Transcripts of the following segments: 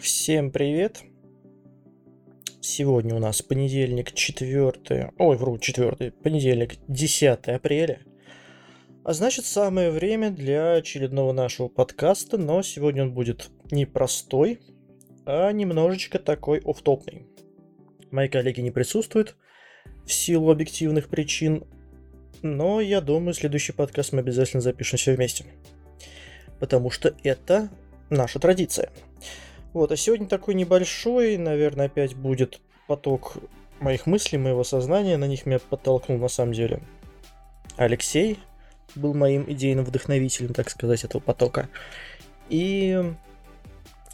Всем привет! Сегодня у нас понедельник, 4... Ой, вру, 4. Понедельник, 10 апреля. А значит, самое время для очередного нашего подкаста, но сегодня он будет не простой, а немножечко такой офтопный. Мои коллеги не присутствуют в силу объективных причин, но я думаю, следующий подкаст мы обязательно запишем все вместе. Потому что это наша традиция. Вот, а сегодня такой небольшой, наверное, опять будет поток моих мыслей, моего сознания, на них меня подтолкнул на самом деле Алексей, был моим идейным вдохновителем, так сказать, этого потока. И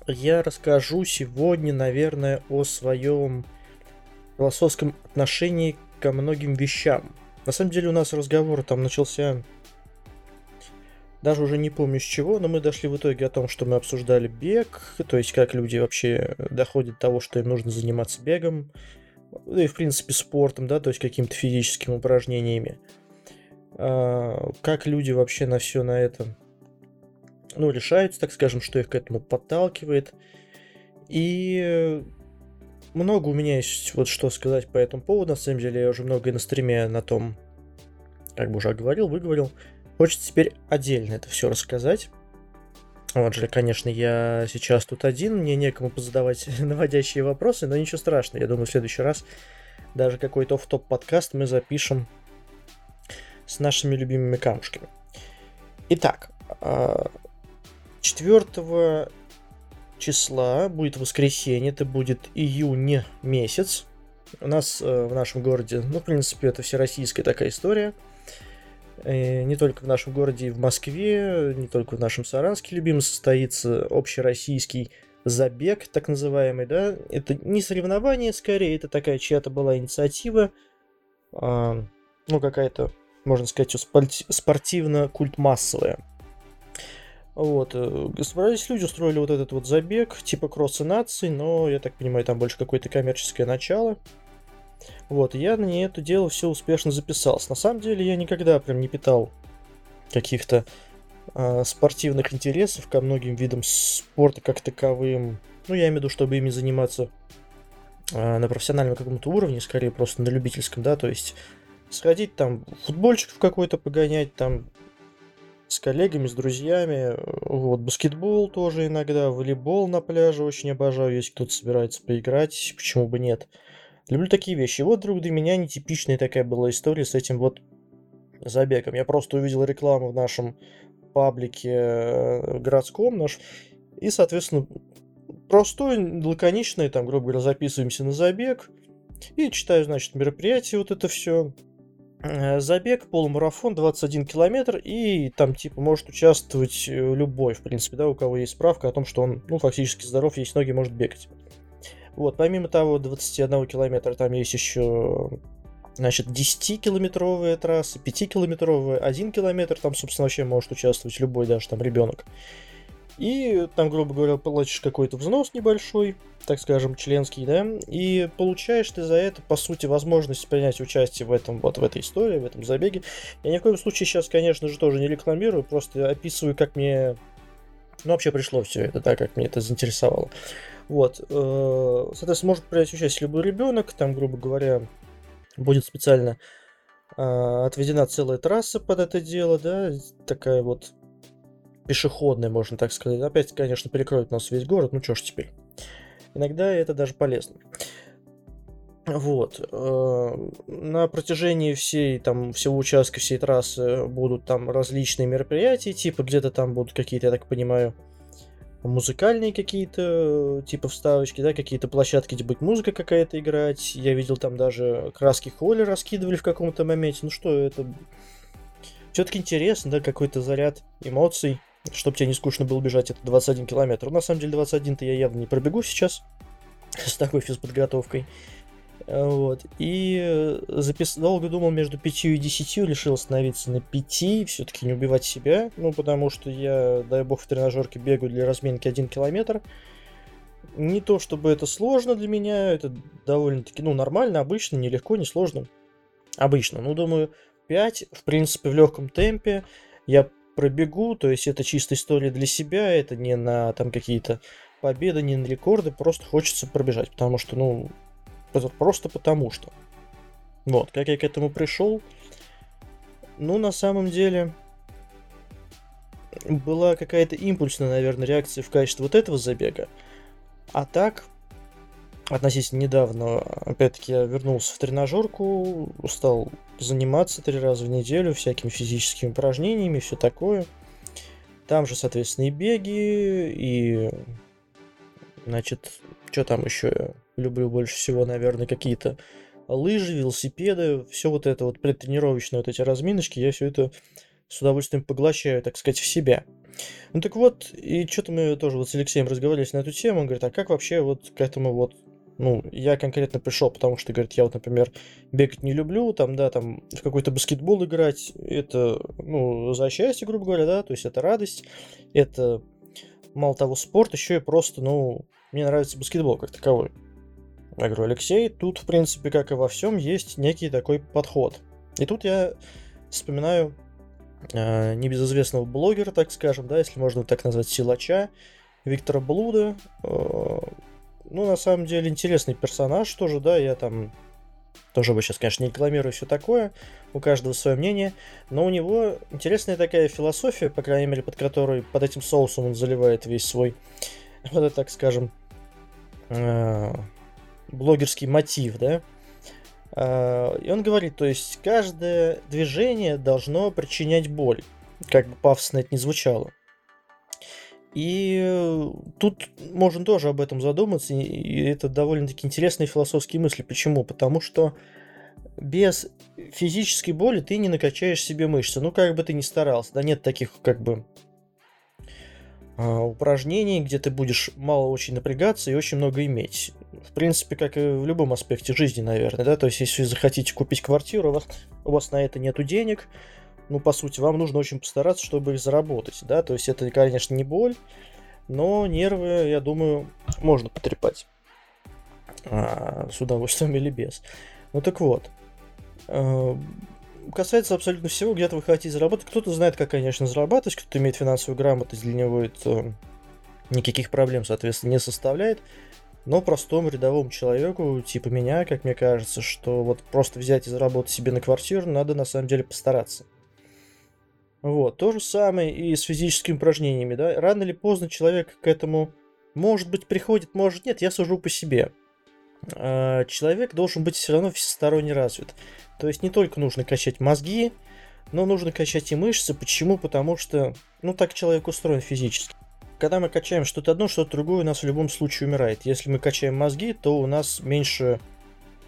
я расскажу сегодня, наверное, о своем философском отношении ко многим вещам. На самом деле у нас разговор там начался даже уже не помню с чего, но мы дошли в итоге о том, что мы обсуждали бег, то есть как люди вообще доходят до того, что им нужно заниматься бегом, ну и в принципе спортом, да, то есть какими-то физическими упражнениями. А, как люди вообще на все на это, ну, решаются, так скажем, что их к этому подталкивает. И много у меня есть вот что сказать по этому поводу. На самом деле я уже много и на стриме на том, как бы уже говорил, выговорил. Хочется теперь отдельно это все рассказать. Вот же, конечно, я сейчас тут один, мне некому позадавать наводящие вопросы, но ничего страшного. Я думаю, в следующий раз даже какой-то в топ подкаст мы запишем с нашими любимыми камушками. Итак, 4 а, числа будет воскресенье, это будет июнь месяц. У нас э, в нашем городе, ну, в принципе, это всероссийская такая история – Э, не только в нашем городе, и в Москве, не только в нашем Саранске любимый состоится общероссийский забег, так называемый, да, это не соревнование, скорее, это такая чья-то была инициатива, а, ну, какая-то, можно сказать, спортивно-культ-массовая. Вот, э, собрались люди, устроили вот этот вот забег, типа кросса наций, но, я так понимаю, там больше какое-то коммерческое начало. Вот, я на это дело все успешно записался. На самом деле я никогда прям не питал каких-то э, спортивных интересов ко многим видам спорта как таковым. Ну, я имею в виду, чтобы ими заниматься э, на профессиональном каком-то уровне, скорее просто на любительском, да, то есть сходить там футбольчик в какой-то погонять, там с коллегами, с друзьями, вот, баскетбол тоже иногда, волейбол на пляже очень обожаю, если кто-то собирается поиграть, почему бы нет. Люблю такие вещи. Вот, вдруг для меня нетипичная такая была история с этим вот забегом. Я просто увидел рекламу в нашем паблике э, городском наш, и, соответственно, простой, лаконичный, там, грубо говоря, записываемся на забег, и читаю, значит, мероприятие, вот это все. Э, забег, полумарафон, 21 километр, и там, типа, может участвовать э, любой, в принципе, да, у кого есть справка о том, что он, ну, фактически здоров, есть ноги, может бегать. Вот, помимо того, 21 километра там есть еще значит, 10-километровые трассы, 5-километровые, 1 километр, там, собственно, вообще может участвовать любой, даже там ребенок. И там, грубо говоря, платишь какой-то взнос небольшой, так скажем, членский, да, и получаешь ты за это, по сути, возможность принять участие в этом, вот в этой истории, в этом забеге. Я ни в коем случае сейчас, конечно же, тоже не рекламирую, просто описываю, как мне, ну, вообще пришло все это, да, как мне это заинтересовало. Вот, э, соответственно, может принять участие любой ребенок, там, грубо говоря, будет специально э, отведена целая трасса под это дело, да, такая вот пешеходная, можно так сказать. Опять, конечно, перекроет нас весь город, ну что ж теперь. Иногда это даже полезно. Вот. Э, на протяжении всей, там, всего участка, всей трассы будут там различные мероприятия, типа где-то там будут какие-то, я так понимаю, музыкальные какие-то, типа вставочки, да, какие-то площадки, где будет музыка какая-то играть. Я видел там даже краски холли раскидывали в каком-то моменте. Ну что, это все-таки интересно, да, какой-то заряд эмоций, чтобы тебе не скучно было бежать это 21 километр. На самом деле 21-то я явно не пробегу сейчас с такой физподготовкой. Вот. И э, запис... долго думал между 5 и 10, решил остановиться на 5, все-таки не убивать себя, ну, потому что я, дай бог, в тренажерке бегаю для разминки 1 километр. Не то, чтобы это сложно для меня, это довольно-таки, ну, нормально, обычно, нелегко, не сложно. Обычно, ну, думаю, 5, в принципе, в легком темпе я пробегу, то есть это чисто история для себя, это не на там какие-то победа, ни на рекорды, просто хочется пробежать, потому что, ну, просто потому что. Вот, как я к этому пришел, ну, на самом деле, была какая-то импульсная, наверное, реакция в качестве вот этого забега. А так, относительно недавно, опять-таки, я вернулся в тренажерку, стал заниматься три раза в неделю всякими физическими упражнениями, все такое. Там же, соответственно, и беги, и, значит, что там еще я люблю больше всего, наверное, какие-то лыжи, велосипеды, все вот это вот предтренировочные вот эти разминочки, я все это с удовольствием поглощаю, так сказать, в себя. Ну так вот, и что-то мы тоже вот с Алексеем разговаривали на эту тему, он говорит, а как вообще вот к этому вот ну, я конкретно пришел, потому что, говорит, я вот, например, бегать не люблю, там, да, там, в какой-то баскетбол играть, это, ну, за счастье, грубо говоря, да, то есть это радость, это, мало того, спорт, еще и просто, ну, мне нравится баскетбол как таковой. Я говорю, Алексей, тут, в принципе, как и во всем, есть некий такой подход. И тут я вспоминаю э, небезызвестного блогера, так скажем, да, если можно так назвать, силача, Виктора Блуда. Э, ну, на самом деле, интересный персонаж тоже, да, я там тоже бы сейчас, конечно, не рекламирую все такое, у каждого свое мнение, но у него интересная такая философия, по крайней мере, под которой, под этим соусом он заливает весь свой, вот так скажем, э, блогерский мотив, да. А, и он говорит, то есть каждое движение должно причинять боль, как бы пафосно это не звучало. И тут можно тоже об этом задуматься, и это довольно-таки интересные философские мысли. Почему? Потому что без физической боли ты не накачаешь себе мышцы. Ну, как бы ты ни старался. Да нет таких, как бы, упражнений, где ты будешь мало очень напрягаться и очень много иметь. В принципе, как и в любом аспекте жизни, наверное, да, то есть если захотите купить квартиру, у вас, у вас на это нету денег, ну, по сути, вам нужно очень постараться, чтобы их заработать, да, то есть это, конечно, не боль, но нервы, я думаю, можно потрепать а, с удовольствием или без. Ну так вот, а, касается абсолютно всего, где-то вы хотите заработать. Кто-то знает, как, конечно, зарабатывать, кто-то имеет финансовую грамотность, для него это никаких проблем, соответственно, не составляет. Но простому рядовому человеку, типа меня, как мне кажется, что вот просто взять и заработать себе на квартиру, надо на самом деле постараться. Вот, то же самое и с физическими упражнениями, да. Рано или поздно человек к этому, может быть, приходит, может нет, я сужу по себе. А, человек должен быть все равно всесторонне развит. То есть не только нужно качать мозги, но нужно качать и мышцы. Почему? Потому что, ну, так человек устроен физически. Когда мы качаем что-то одно, что-то другое, у нас в любом случае умирает. Если мы качаем мозги, то у нас меньше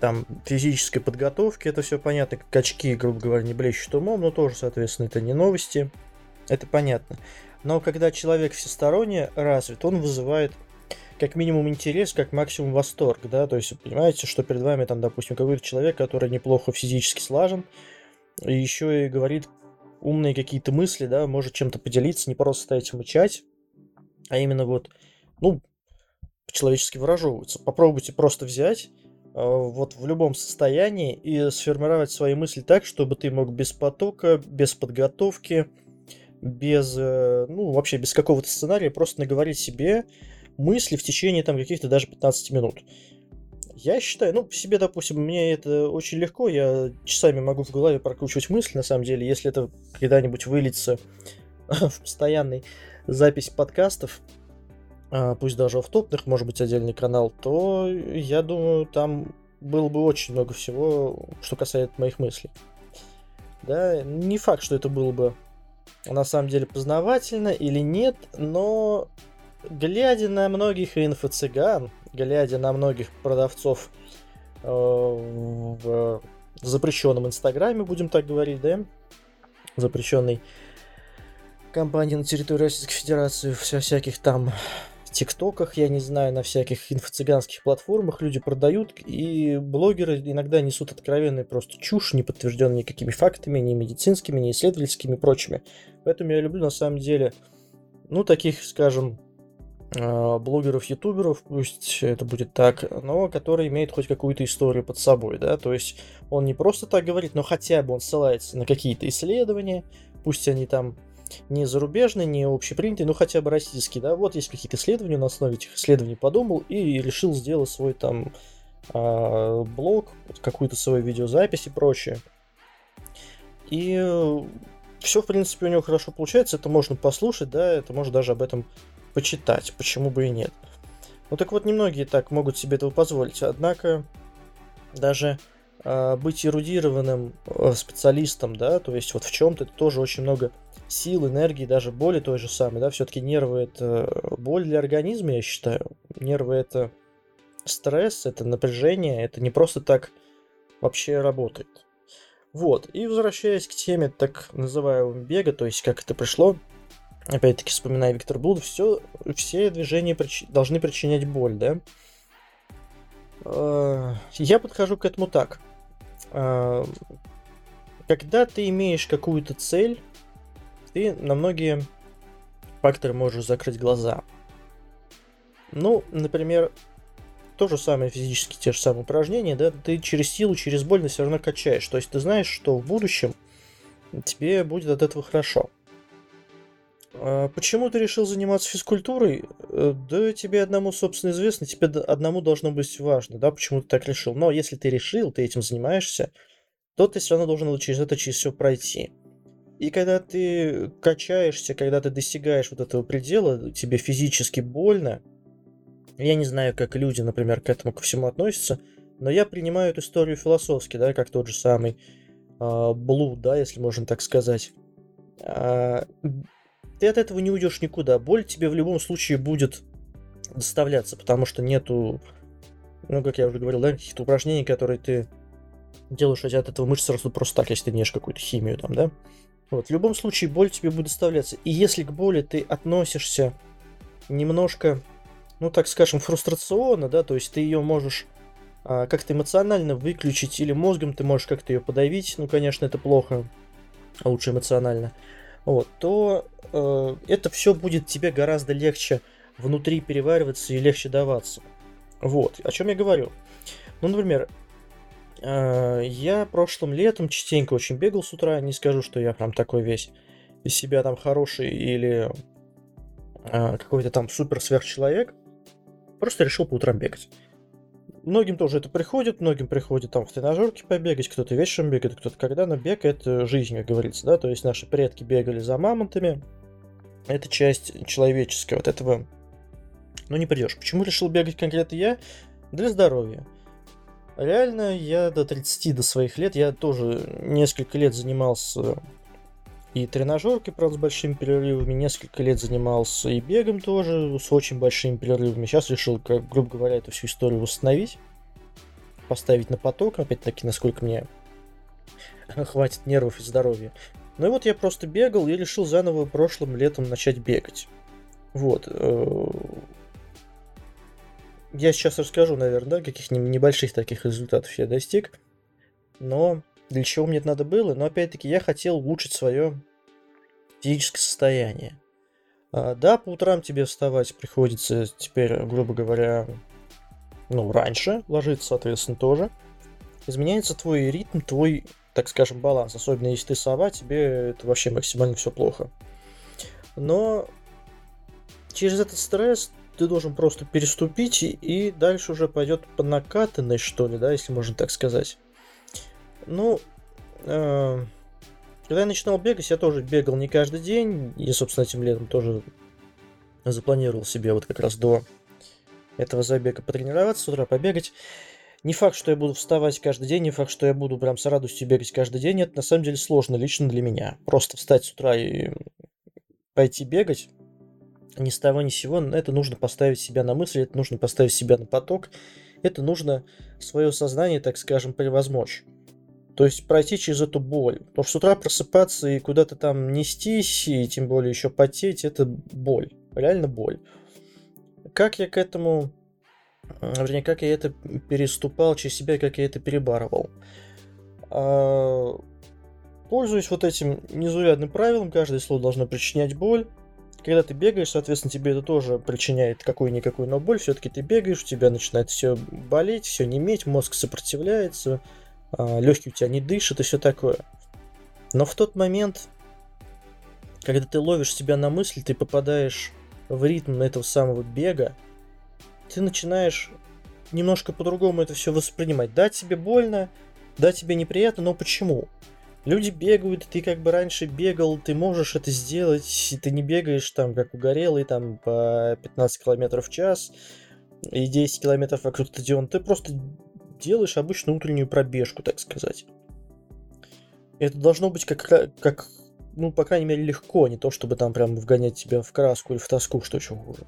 там физической подготовки, это все понятно, как очки, грубо говоря, не блещут умом, но тоже, соответственно, это не новости, это понятно. Но когда человек всесторонне развит, он вызывает как минимум интерес, как максимум восторг, да, то есть понимаете, что перед вами там, допустим, какой-то человек, который неплохо физически слажен, и еще и говорит умные какие-то мысли, да, может чем-то поделиться, не просто стоять мычать, а именно вот, ну, по-человечески выраживаться. Попробуйте просто взять э, вот в любом состоянии и сформировать свои мысли так, чтобы ты мог без потока, без подготовки, без, э, ну, вообще без какого-то сценария просто наговорить себе мысли в течение там каких-то даже 15 минут. Я считаю, ну, себе, допустим, мне это очень легко, я часами могу в голове прокручивать мысли, на самом деле, если это когда-нибудь выльется в постоянный запись подкастов, а, пусть даже в топных, может быть, отдельный канал, то я думаю, там было бы очень много всего, что касается моих мыслей. Да, не факт, что это было бы на самом деле познавательно или нет, но глядя на многих инфо-цыган, глядя на многих продавцов э, в запрещенном инстаграме, будем так говорить, да, запрещенной компании на территории Российской Федерации, вся всяких там тиктоках, я не знаю, на всяких инфо-цыганских платформах люди продают, и блогеры иногда несут откровенную просто чушь, не подтвержденную никакими фактами, ни медицинскими, ни исследовательскими и прочими. Поэтому я люблю на самом деле, ну, таких, скажем, блогеров, ютуберов, пусть это будет так, но который имеет хоть какую-то историю под собой, да, то есть он не просто так говорит, но хотя бы он ссылается на какие-то исследования, пусть они там не зарубежный, не общепринятый, но хотя бы российский, да, вот есть какие-то исследования, на основе этих исследований подумал и решил сделать свой там э, блог, какую-то свою видеозапись и прочее. И э, все, в принципе, у него хорошо получается, это можно послушать, да, это можно даже об этом почитать, почему бы и нет. Ну так вот, немногие так могут себе этого позволить, однако даже э, быть эрудированным э, специалистом, да, то есть вот в чем-то это тоже очень много сил, энергии, даже боли той же самой, да, все-таки нервы это боль для организма, я считаю. Нервы это стресс, это напряжение, это не просто так вообще работает. Вот, и возвращаясь к теме так называемого бега, то есть как это пришло, опять-таки вспоминая Виктор Блуд, все, все движения прич... должны причинять боль, да? А, я подхожу к этому так. А, когда ты имеешь какую-то цель, ты на многие факторы можешь закрыть глаза. Ну, например, то же самое физически, те же самые упражнения, да, ты через силу, через боль, но все равно качаешь. То есть ты знаешь, что в будущем тебе будет от этого хорошо. А почему ты решил заниматься физкультурой? Э, да тебе одному, собственно, известно, тебе одному должно быть важно, да, почему ты так решил. Но если ты решил, ты этим занимаешься, то ты все равно должен через это через все пройти. И когда ты качаешься, когда ты достигаешь вот этого предела, тебе физически больно. Я не знаю, как люди, например, к этому ко всему относятся, но я принимаю эту историю философски, да, как тот же самый э, да, если можно так сказать. Э, ты от этого не уйдешь никуда. Боль тебе в любом случае будет доставляться, потому что нету, ну, как я уже говорил, да, каких-то упражнений, которые ты делаешь, от этого мышцы растут просто так, если ты не ешь какую-то химию там, да. Вот, в любом случае боль тебе будет доставляться. И если к боли ты относишься немножко, ну так скажем, фрустрационно, да, то есть ты ее можешь а, как-то эмоционально выключить или мозгом ты можешь как-то ее подавить, ну, конечно, это плохо, а лучше эмоционально, вот, то э, это все будет тебе гораздо легче внутри перевариваться и легче даваться. Вот, о чем я говорю. Ну, например, Э, я прошлым летом частенько очень бегал с утра, не скажу, что я прям такой весь из себя там хороший или э, какой-то там супер сверхчеловек. Просто решил по утрам бегать. Многим тоже это приходит, многим приходит там в тренажерке побегать, кто-то вечером бегает, кто-то когда, но бег это жизнь, как говорится, да, то есть наши предки бегали за мамонтами, это часть человеческая, вот этого, ну не придешь. Почему решил бегать конкретно я? Для здоровья. Реально, я до 30, до своих лет, я тоже несколько лет занимался и тренажеркой, правда, с большими перерывами, несколько лет занимался и бегом тоже, с очень большими перерывами. Сейчас решил, как, грубо говоря, эту всю историю восстановить, поставить на поток, опять-таки, насколько мне хватит нервов и здоровья. Ну и вот я просто бегал и решил заново прошлым летом начать бегать. Вот. Э, я сейчас расскажу, наверное, да, каких небольших таких результатов я достиг. Но для чего мне это надо было? Но опять-таки я хотел улучшить свое физическое состояние. А, да, по утрам тебе вставать приходится теперь, грубо говоря, ну, раньше ложиться, соответственно, тоже. Изменяется твой ритм, твой, так скажем, баланс. Особенно если ты сова, тебе это вообще максимально все плохо. Но через этот стресс ты должен просто переступить, и дальше уже пойдет по накатанной, что ли, да, если можно так сказать. Ну, э, когда я начинал бегать, я тоже бегал не каждый день, и, собственно, этим летом тоже запланировал себе вот как раз до этого забега потренироваться, с утра побегать. Не факт, что я буду вставать каждый день, не факт, что я буду прям с радостью бегать каждый день. Это на самом деле сложно лично для меня. Просто встать с утра и пойти бегать, ни с того ни с сего, это нужно поставить себя на мысль, это нужно поставить себя на поток, это нужно свое сознание, так скажем, превозмочь. То есть пройти через эту боль. Потому что с утра просыпаться и куда-то там нестись, и тем более еще потеть, это боль. Реально боль. Как я к этому... Вернее, как я это переступал через себя, как я это перебарывал. А... Пользуюсь вот этим незаурядным правилом, каждое слово должно причинять боль. Когда ты бегаешь, соответственно, тебе это тоже причиняет какую-никакую, но боль. Все-таки ты бегаешь, у тебя начинает все болеть, все неметь, мозг сопротивляется, легкие у тебя не дышат и все такое. Но в тот момент, когда ты ловишь себя на мысли, ты попадаешь в ритм этого самого бега, ты начинаешь немножко по-другому это все воспринимать. Да, тебе больно, да, тебе неприятно, но почему? Люди бегают, ты как бы раньше бегал, ты можешь это сделать, ты не бегаешь там как угорелый, там по 15 км в час и 10 километров вокруг стадиона, ты просто делаешь обычную утреннюю пробежку, так сказать. Это должно быть как, как ну, по крайней мере, легко, а не то, чтобы там прям вгонять тебя в краску или в тоску, что еще хуже.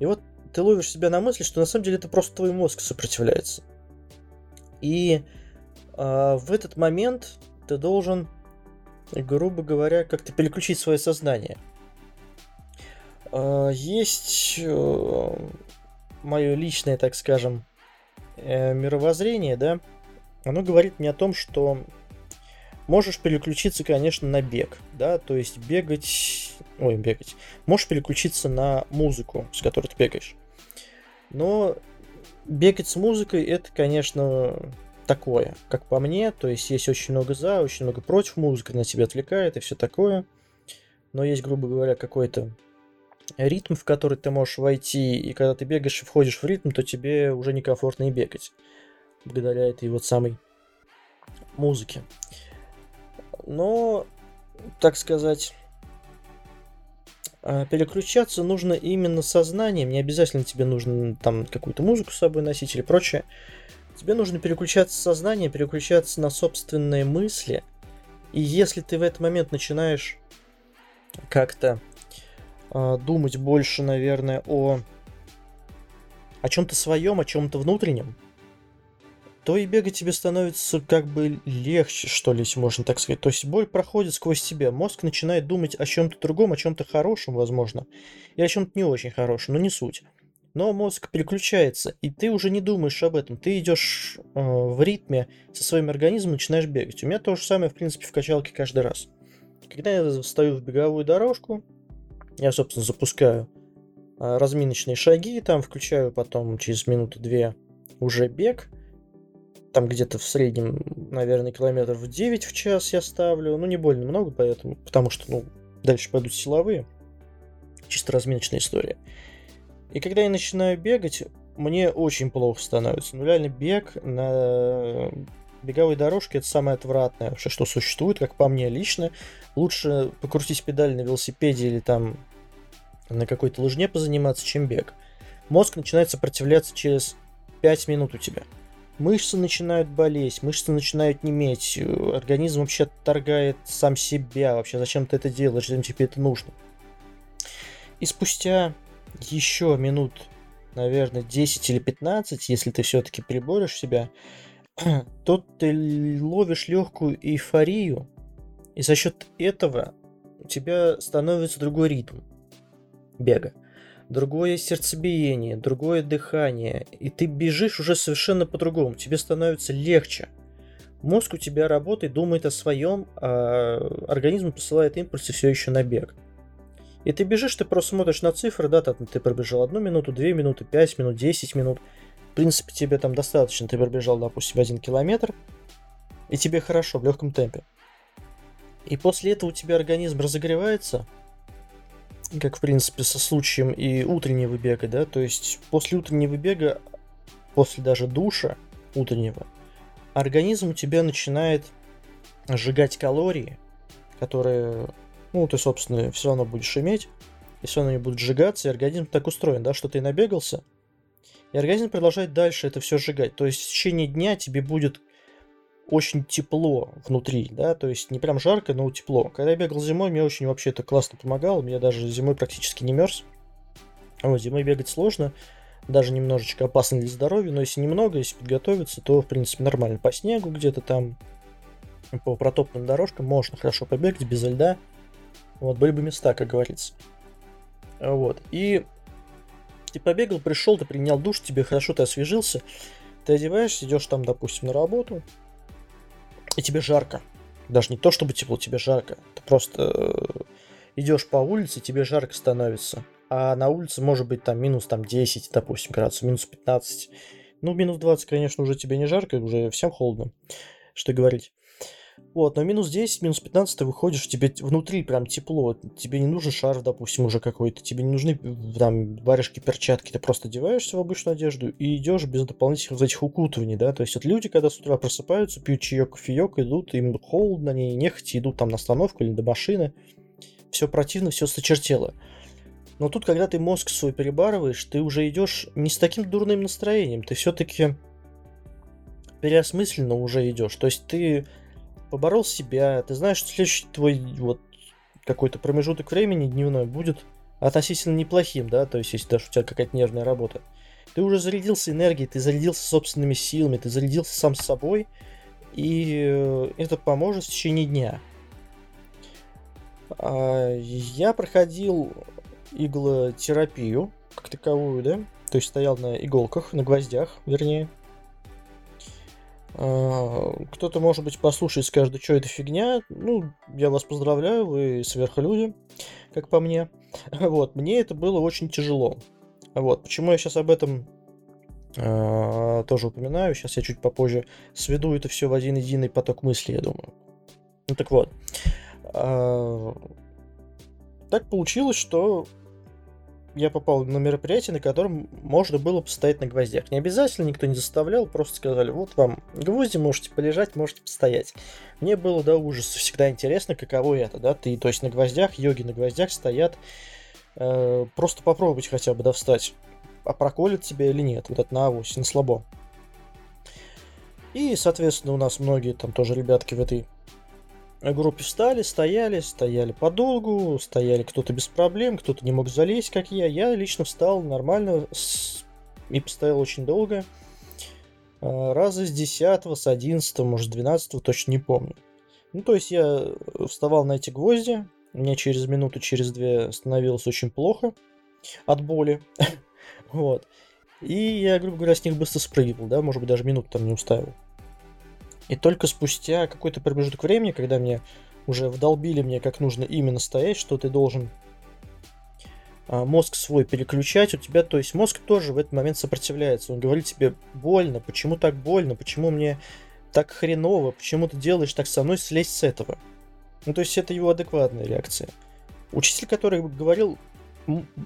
И вот ты ловишь себя на мысли, что на самом деле это просто твой мозг сопротивляется. И э, в этот момент ты должен, грубо говоря, как-то переключить свое сознание. Э, есть э, мое личное, так скажем, э, мировоззрение, да, оно говорит мне о том, что можешь переключиться, конечно, на бег, да, то есть бегать, ой, бегать, можешь переключиться на музыку, с которой ты бегаешь. Но бегать с музыкой это, конечно, такое, как по мне. То есть есть очень много за, очень много против музыки, на тебя отвлекает и все такое. Но есть, грубо говоря, какой-то ритм, в который ты можешь войти, и когда ты бегаешь и входишь в ритм, то тебе уже некомфортно и бегать. Благодаря этой вот самой музыке. Но, так сказать, а, переключаться нужно именно сознанием, не обязательно тебе нужно там какую-то музыку с собой носить или прочее. Тебе нужно переключаться сознанием, переключаться на собственные мысли. И если ты в этот момент начинаешь как-то думать больше, наверное, о, о чем-то своем, о чем-то внутреннем, то и бегать тебе становится как бы легче, что ли, если можно так сказать. То есть боль проходит сквозь тебя, мозг начинает думать о чем-то другом, о чем-то хорошем, возможно, и о чем-то не очень хорошем, но не суть. Но мозг переключается, и ты уже не думаешь об этом. Ты идешь э, в ритме со своим организмом, начинаешь бегать. У меня то же самое, в принципе, в качалке каждый раз. Когда я встаю в беговую дорожку, я, собственно, запускаю э, разминочные шаги, там включаю потом через минуту-две уже бег – там где-то в среднем, наверное, километров 9 в час я ставлю. Ну, не больно много, поэтому, потому что, ну, дальше пойдут силовые. Чисто разминочная история. И когда я начинаю бегать, мне очень плохо становится. Ну, реально, бег на беговой дорожке это самое отвратное вообще, что существует, как по мне лично. Лучше покрутить педаль на велосипеде или там на какой-то лыжне позаниматься, чем бег. Мозг начинает сопротивляться через 5 минут у тебя мышцы начинают болеть, мышцы начинают неметь, организм вообще отторгает сам себя, вообще зачем ты это делаешь, зачем тебе это нужно. И спустя еще минут, наверное, 10 или 15, если ты все-таки приборишь себя, то ты ловишь легкую эйфорию, и за счет этого у тебя становится другой ритм бега другое сердцебиение, другое дыхание, и ты бежишь уже совершенно по-другому, тебе становится легче. Мозг у тебя работает, думает о своем, а организм посылает импульсы все еще на бег. И ты бежишь, ты просто смотришь на цифры, да, ты пробежал одну минуту, две минуты, пять минут, десять минут. Принципе, тебе там достаточно, ты пробежал, допустим, один километр, и тебе хорошо, в легком темпе. И после этого у тебя организм разогревается, как в принципе со случаем и утреннего бега, да, то есть после утреннего бега, после даже душа утреннего, организм у тебя начинает сжигать калории, которые, ну, ты, собственно, все равно будешь иметь, и все равно они будут сжигаться, и организм так устроен, да, что ты набегался, и организм продолжает дальше это все сжигать. То есть в течение дня тебе будет очень тепло внутри, да, то есть не прям жарко, но тепло. Когда я бегал зимой, мне очень вообще это классно помогало, я даже зимой практически не мерз. Вот, зимой бегать сложно, даже немножечко опасно для здоровья, но если немного, если подготовиться, то, в принципе, нормально. По снегу где-то там, по протоптанным дорожкам можно хорошо побегать без льда. Вот, были бы места, как говорится. Вот, и ты побегал, пришел, ты принял душ, тебе хорошо, ты освежился, ты одеваешься, идешь там, допустим, на работу, и тебе жарко. Даже не то, чтобы тепло, тебе жарко. Ты просто э, идешь по улице, тебе жарко становится. А на улице может быть там минус там 10, допустим, градусов, минус 15. Ну, минус 20, конечно, уже тебе не жарко, уже всем холодно, что говорить. Вот, но минус 10, минус 15 ты выходишь, тебе внутри прям тепло, тебе не нужен шарф, допустим, уже какой-то, тебе не нужны там варежки, перчатки, ты просто одеваешься в обычную одежду и идешь без дополнительных вот этих укутываний, да, то есть вот люди, когда с утра просыпаются, пьют чаек, кофеек, идут, им холодно, они нехотя идут там на остановку или до машины, все противно, все сочертело. Но тут, когда ты мозг свой перебарываешь, ты уже идешь не с таким дурным настроением, ты все-таки переосмысленно уже идешь. То есть ты поборол себя, ты знаешь, что следующий твой вот какой-то промежуток времени дневной будет относительно неплохим, да, то есть если даже у тебя какая-то нервная работа. Ты уже зарядился энергией, ты зарядился собственными силами, ты зарядился сам собой, и э, это поможет в течение дня. А, я проходил иглотерапию как таковую, да, то есть стоял на иголках, на гвоздях, вернее. А, кто-то, может быть, послушает и скажет, что это фигня. Ну, я вас поздравляю, вы сверхлюди, как по мне. Вот, мне это было очень тяжело. Вот, почему я сейчас об этом э, тоже упоминаю. Сейчас я чуть попозже сведу это все в один единый поток мысли, я думаю. Ну так вот. Э, так получилось, что я попал на мероприятие, на котором можно было постоять на гвоздях. Не обязательно, никто не заставлял, просто сказали, вот вам гвозди, можете полежать, можете постоять. Мне было до ужаса всегда интересно, каково это, да, ты, то есть на гвоздях, йоги на гвоздях стоят, э, просто попробовать хотя бы, да, встать, а проколет тебя или нет, вот это на авось, на слабо. И, соответственно, у нас многие там тоже ребятки в этой группе встали, стояли, стояли подолгу, стояли кто-то без проблем, кто-то не мог залезть, как я. Я лично встал нормально и постоял очень долго. А, раза с 10, с 11, может 12, точно не помню. Ну, то есть я вставал на эти гвозди, мне через минуту, через две становилось очень плохо от боли. вот. И я, грубо говоря, с них быстро спрыгивал, да, может быть, даже минуту там не уставил. И только спустя какой-то промежуток времени, когда мне уже вдолбили мне, как нужно именно стоять, что ты должен а, мозг свой переключать, у тебя, то есть мозг тоже в этот момент сопротивляется. Он говорит тебе больно, почему так больно, почему мне так хреново, почему ты делаешь так со мной, слезть с этого. Ну, то есть это его адекватная реакция. Учитель, который говорил,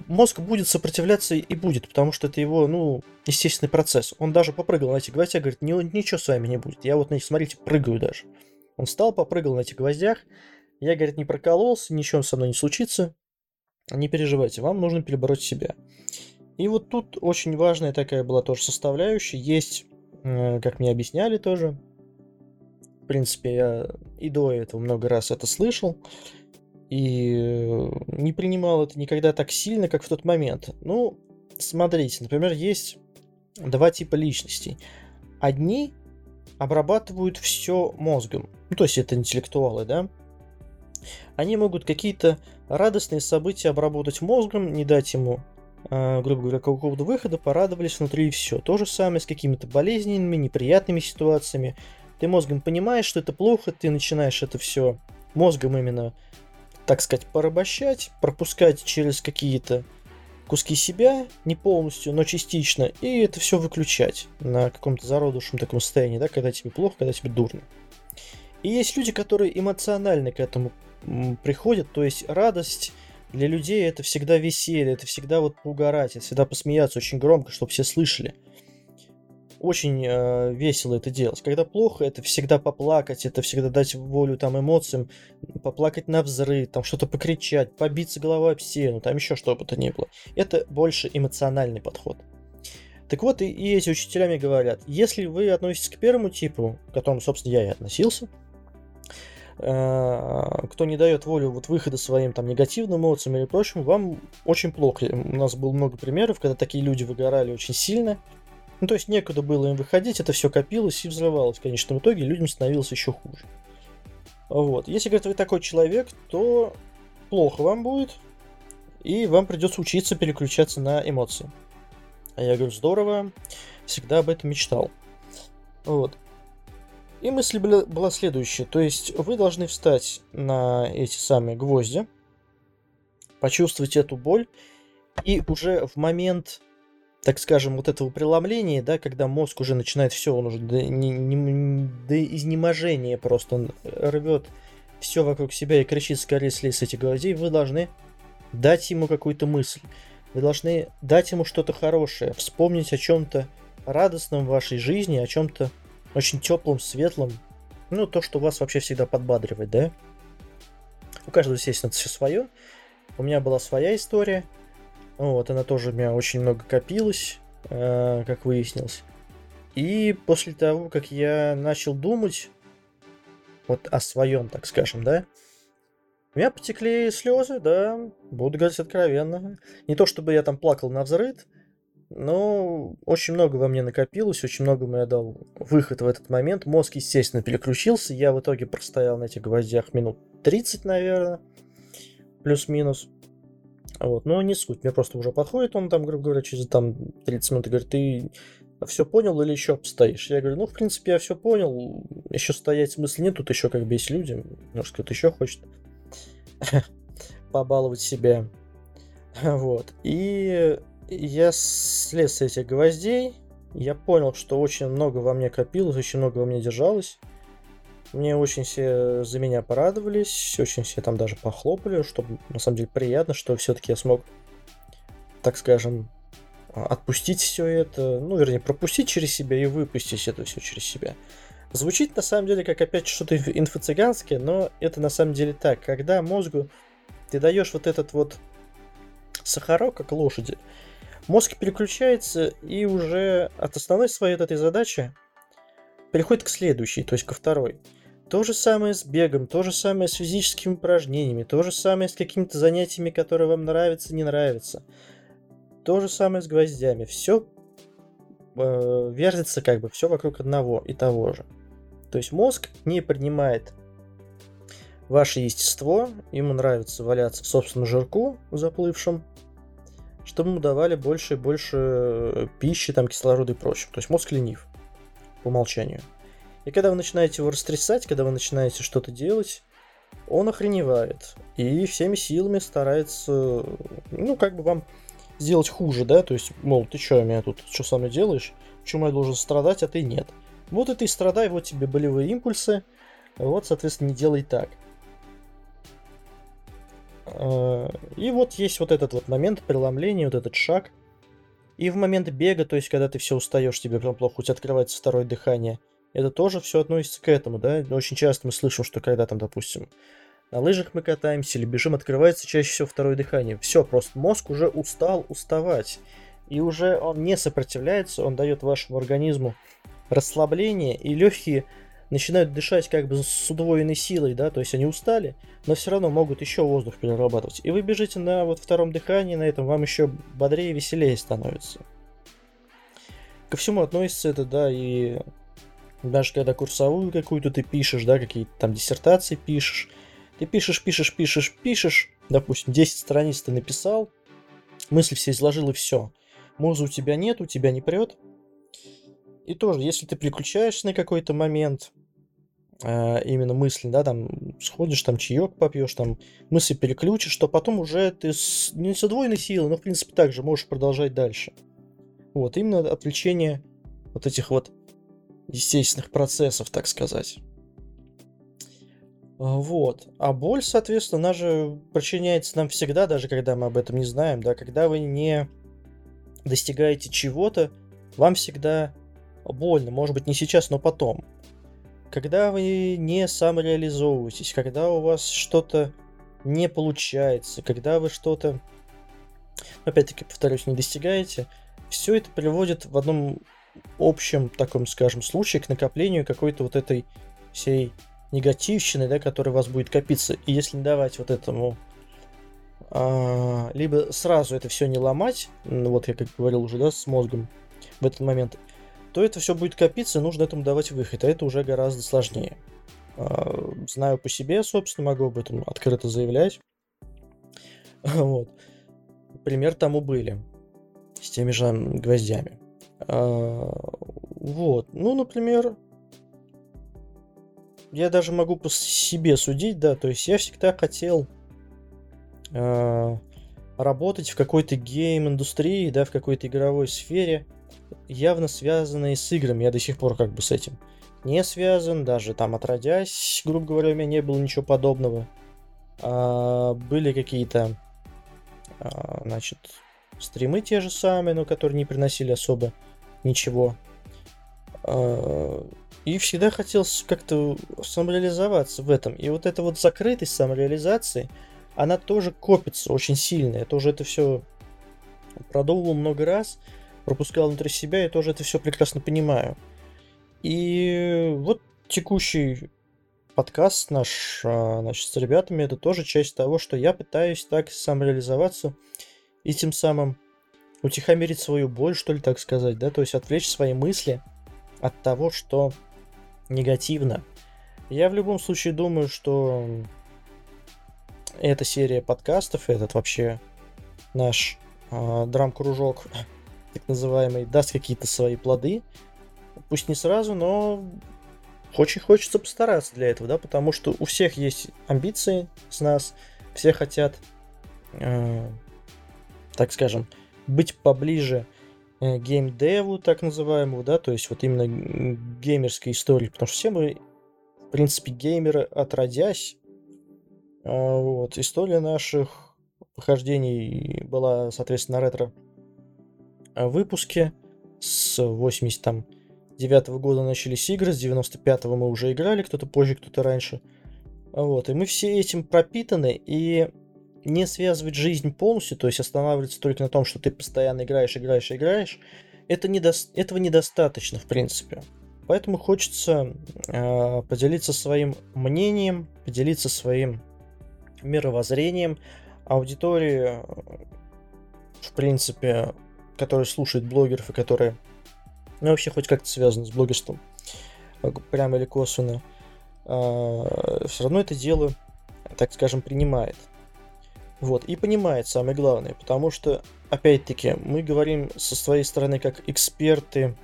мозг будет сопротивляться и будет, потому что это его, ну, естественный процесс. Он даже попрыгал на эти гвоздях, говорит, ничего с вами не будет. Я вот на них, смотрите, прыгаю даже. Он встал, попрыгал на этих гвоздях. Я, говорит, не прокололся, ничего со мной не случится. Не переживайте, вам нужно перебороть себя. И вот тут очень важная такая была тоже составляющая. Есть, э, как мне объясняли тоже, в принципе, я и до этого много раз это слышал, и э, не принимал это никогда так сильно, как в тот момент. Ну, смотрите, например, есть два типа личностей. Одни обрабатывают все мозгом, ну, то есть это интеллектуалы, да, они могут какие-то радостные события обработать мозгом, не дать ему, э, грубо говоря, какого-то выхода, порадовались внутри и все. То же самое с какими-то болезненными, неприятными ситуациями. Ты мозгом понимаешь, что это плохо, ты начинаешь это все мозгом именно так сказать, порабощать, пропускать через какие-то куски себя, не полностью, но частично, и это все выключать на каком-то зародышем таком состоянии, да, когда тебе плохо, когда тебе дурно. И есть люди, которые эмоционально к этому приходят, то есть радость для людей это всегда веселье, это всегда вот поугарать, это всегда посмеяться очень громко, чтобы все слышали очень э, весело это делать. Когда плохо, это всегда поплакать, это всегда дать волю там эмоциям, поплакать на взрыв, там что-то покричать, побиться головой об стену, там еще что бы то ни было. Это больше эмоциональный подход. Так вот, и, и эти учителя мне говорят, если вы относитесь к первому типу, к которому, собственно, я и относился, э, кто не дает волю вот выхода своим там негативным эмоциям или прочим, вам очень плохо. У нас было много примеров, когда такие люди выгорали очень сильно, ну, то есть некуда было им выходить, это все копилось и взрывалось. В конечном итоге людям становилось еще хуже. Вот. Если, говорит, вы такой человек, то плохо вам будет, и вам придется учиться переключаться на эмоции. А я говорю, здорово, всегда об этом мечтал. Вот. И мысль была, следующая. То есть вы должны встать на эти самые гвозди, почувствовать эту боль, и уже в момент так скажем, вот этого преломления, да, когда мозг уже начинает все, он уже до, не, не, до изнеможения просто, он рвет все вокруг себя и кричит скорее слезь с этих гвоздей, вы должны дать ему какую-то мысль. Вы должны дать ему что-то хорошее, вспомнить о чем-то радостном в вашей жизни, о чем-то очень теплом, светлом. Ну, то, что вас вообще всегда подбадривает, да? У каждого, естественно, все свое. У меня была своя история. Вот, она тоже у меня очень много копилась, э, как выяснилось. И после того, как я начал думать вот о своем, так скажем, да, у меня потекли слезы, да, буду говорить откровенно. Не то чтобы я там плакал на взрыд, но очень много во мне накопилось, очень много мне дал выход в этот момент. Мозг, естественно, переключился. Я в итоге простоял на этих гвоздях минут 30, наверное, плюс-минус. Вот, но не суть. Мне просто уже подходит он там, грубо говоря, через там 30 минут и говорит, ты все понял или еще постоишь? Я говорю, ну, в принципе, я все понял. Еще стоять смысла нет, тут еще как бы есть люди. Может, кто-то еще хочет побаловать себя. Вот. И я слез с этих гвоздей. Я понял, что очень много во мне копилось, очень много во мне держалось. Мне очень все за меня порадовались, очень все там даже похлопали, что на самом деле приятно, что все-таки я смог, так скажем, отпустить все это, ну, вернее, пропустить через себя и выпустить это все через себя. Звучит на самом деле как опять что-то инфо-цыганское, но это на самом деле так. Когда мозгу ты даешь вот этот вот сахарок, как лошади, мозг переключается и уже от основной своей вот этой задачи переходит к следующей, то есть ко второй. То же самое с бегом, то же самое с физическими упражнениями, то же самое с какими-то занятиями, которые вам нравятся, не нравятся. То же самое с гвоздями. Все э, вертится как бы, все вокруг одного и того же. То есть мозг не принимает ваше естество, ему нравится валяться в собственном жирку заплывшем, чтобы ему давали больше и больше э, пищи, там, кислорода и прочего. То есть мозг ленив по умолчанию. И когда вы начинаете его растрясать, когда вы начинаете что-то делать, он охреневает. И всеми силами старается, ну, как бы вам сделать хуже, да? То есть, мол, ты что, меня тут, что со мной делаешь? Почему я должен страдать, а ты нет? Вот и ты страдай, вот тебе болевые импульсы. Вот, соответственно, не делай так. А, и вот есть вот этот вот момент преломления, вот этот шаг. И в момент бега, то есть когда ты все устаешь, тебе прям плохо, у тебя открывается второе дыхание, это тоже все относится к этому, да? Очень часто мы слышим, что когда там, допустим, на лыжах мы катаемся или бежим, открывается чаще всего второе дыхание. Все, просто мозг уже устал уставать. И уже он не сопротивляется, он дает вашему организму расслабление, и легкие начинают дышать как бы с удвоенной силой, да, то есть они устали, но все равно могут еще воздух перерабатывать. И вы бежите на вот втором дыхании, на этом вам еще бодрее и веселее становится. Ко всему относится это, да, и даже когда курсовую какую-то ты пишешь, да, какие-то там диссертации пишешь, ты пишешь, пишешь, пишешь, пишешь, допустим, 10 страниц ты написал, мысли все изложил и все. Музы у тебя нет, у тебя не прет, и тоже, если ты переключаешься на какой-то момент, э, именно мысли, да, там сходишь, там чаек попьешь, там мысли переключишь, то потом уже ты с, не с удвоенной силой, но в принципе также можешь продолжать дальше. Вот, именно отвлечение вот этих вот естественных процессов, так сказать. А, вот. А боль, соответственно, она же причиняется нам всегда, даже когда мы об этом не знаем, да, когда вы не достигаете чего-то, вам всегда больно, может быть не сейчас, но потом. Когда вы не самореализовываетесь, когда у вас что-то не получается, когда вы что-то, опять-таки повторюсь, не достигаете, все это приводит в одном общем таком, скажем, случае к накоплению какой-то вот этой всей негативщины, да, которая у вас будет копиться. И если не давать вот этому а, либо сразу это все не ломать, ну, вот я как говорил уже, да, с мозгом в этот момент, то это все будет копиться, и нужно этому давать выход, а это уже гораздо сложнее. А, знаю по себе, собственно, могу об этом открыто заявлять. Вот. Пример тому были с теми же гвоздями. А, вот. Ну, например, я даже могу по себе судить, да, то есть я всегда хотел, а, работать в какой-то гейм-индустрии, да, в какой-то игровой сфере, явно связанной с играми. Я до сих пор как бы с этим не связан, даже там отродясь, грубо говоря, у меня не было ничего подобного. А, были какие-то, значит, стримы те же самые, но которые не приносили особо ничего. А, и всегда хотелось как-то самореализоваться в этом. И вот эта вот закрытость самореализации, она тоже копится очень сильно. Я тоже это все продумывал много раз, пропускал внутри себя и тоже это все прекрасно понимаю. И вот текущий подкаст наш а, значит, с ребятами, это тоже часть того, что я пытаюсь так самореализоваться и тем самым утихомирить свою боль, что ли, так сказать, да, то есть отвлечь свои мысли от того, что негативно. Я в любом случае думаю, что эта серия подкастов, этот вообще наш э, драм-кружок, так называемый, даст какие-то свои плоды. Пусть не сразу, но очень хочется постараться для этого, да, потому что у всех есть амбиции с нас, все хотят, э, так скажем, быть поближе э, геймдеву, так называемому, да, то есть вот именно геймерской истории, потому что все мы, в принципе, геймеры отродясь, а, вот, история наших похождений была, соответственно, на ретро а, выпуске. С 89 -го года начались игры, с 95-го мы уже играли, кто-то позже, кто-то раньше. Вот, и мы все этим пропитаны, и не связывать жизнь полностью, то есть останавливаться только на том, что ты постоянно играешь, играешь, играешь, это недо... этого недостаточно, в принципе. Поэтому хочется э, поделиться своим мнением, поделиться своим мировоззрением аудитории, в принципе, которая слушает блогеров и которая ну, вообще хоть как-то связана с блогерством, прямо или косвенно, а, все равно это дело, так скажем, принимает. Вот, и понимает самое главное, потому что, опять-таки, мы говорим со своей стороны как эксперты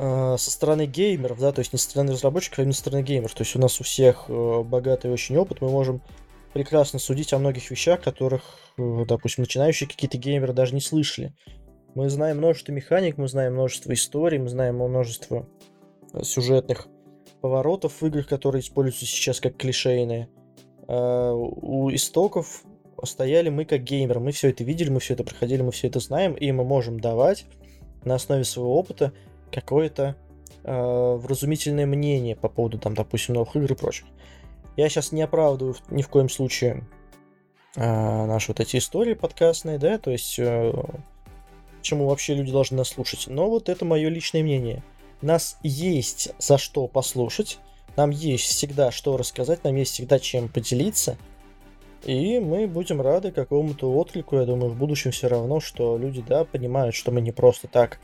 Э, со стороны геймеров, да, то есть не со стороны разработчиков, а именно со стороны геймеров. То есть у нас у всех э, богатый очень опыт, мы можем прекрасно судить о многих вещах, которых, э, допустим, начинающие какие-то геймеры даже не слышали. Мы знаем множество механик, мы знаем множество историй, мы знаем множество сюжетных поворотов в играх, которые используются сейчас как клишейные. У истоков стояли мы как геймеры, мы все это видели, мы все это проходили, мы все это знаем, и мы можем давать на основе своего опыта какое-то э, вразумительное мнение по поводу, там, допустим, новых игр и прочих. Я сейчас не оправдываю ни в коем случае э, наши вот эти истории подкастные, да, то есть э, чему вообще люди должны нас слушать. Но вот это мое личное мнение. Нас есть за что послушать, нам есть всегда что рассказать, нам есть всегда чем поделиться. И мы будем рады какому-то отклику, я думаю, в будущем все равно, что люди, да, понимают, что мы не просто так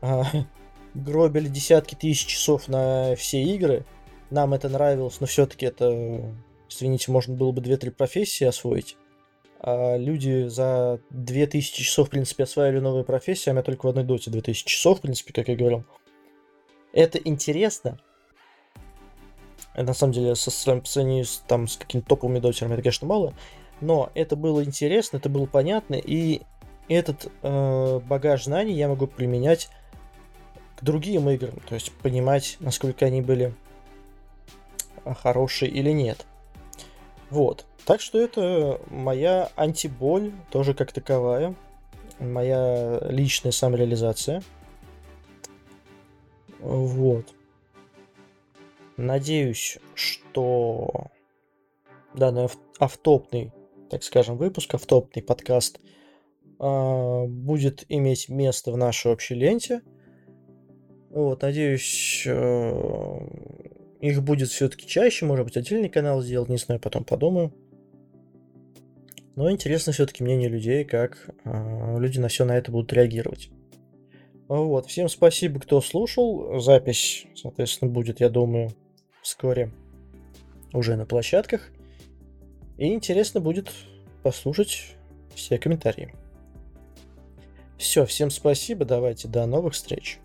а, гробили десятки тысяч часов на все игры. Нам это нравилось, но все-таки это, извините, можно было бы 2-3 профессии освоить. А люди за 2000 часов, в принципе, осваивали новые профессии, а я только в одной доте 2000 часов, в принципе, как я говорил. Это интересно. На самом деле, со сравнению с, там, с какими-то топовыми дотерами, это, конечно, мало. Но это было интересно, это было понятно, и этот э, багаж знаний я могу применять к другим играм, то есть понимать, насколько они были а, хорошие или нет. Вот. Так что это моя антиболь, тоже как таковая. Моя личная самореализация. Вот. Надеюсь, что данный автопный, так скажем, выпуск, автопный подкаст э, будет иметь место в нашей общей ленте – вот, надеюсь, э, их будет все-таки чаще, может быть, отдельный канал сделать, не знаю, потом подумаю. Но интересно все-таки мнение людей, как э, люди на все на это будут реагировать. Вот, всем спасибо, кто слушал. Запись, соответственно, будет, я думаю, вскоре уже на площадках. И интересно будет послушать все комментарии. Все, всем спасибо, давайте, до новых встреч.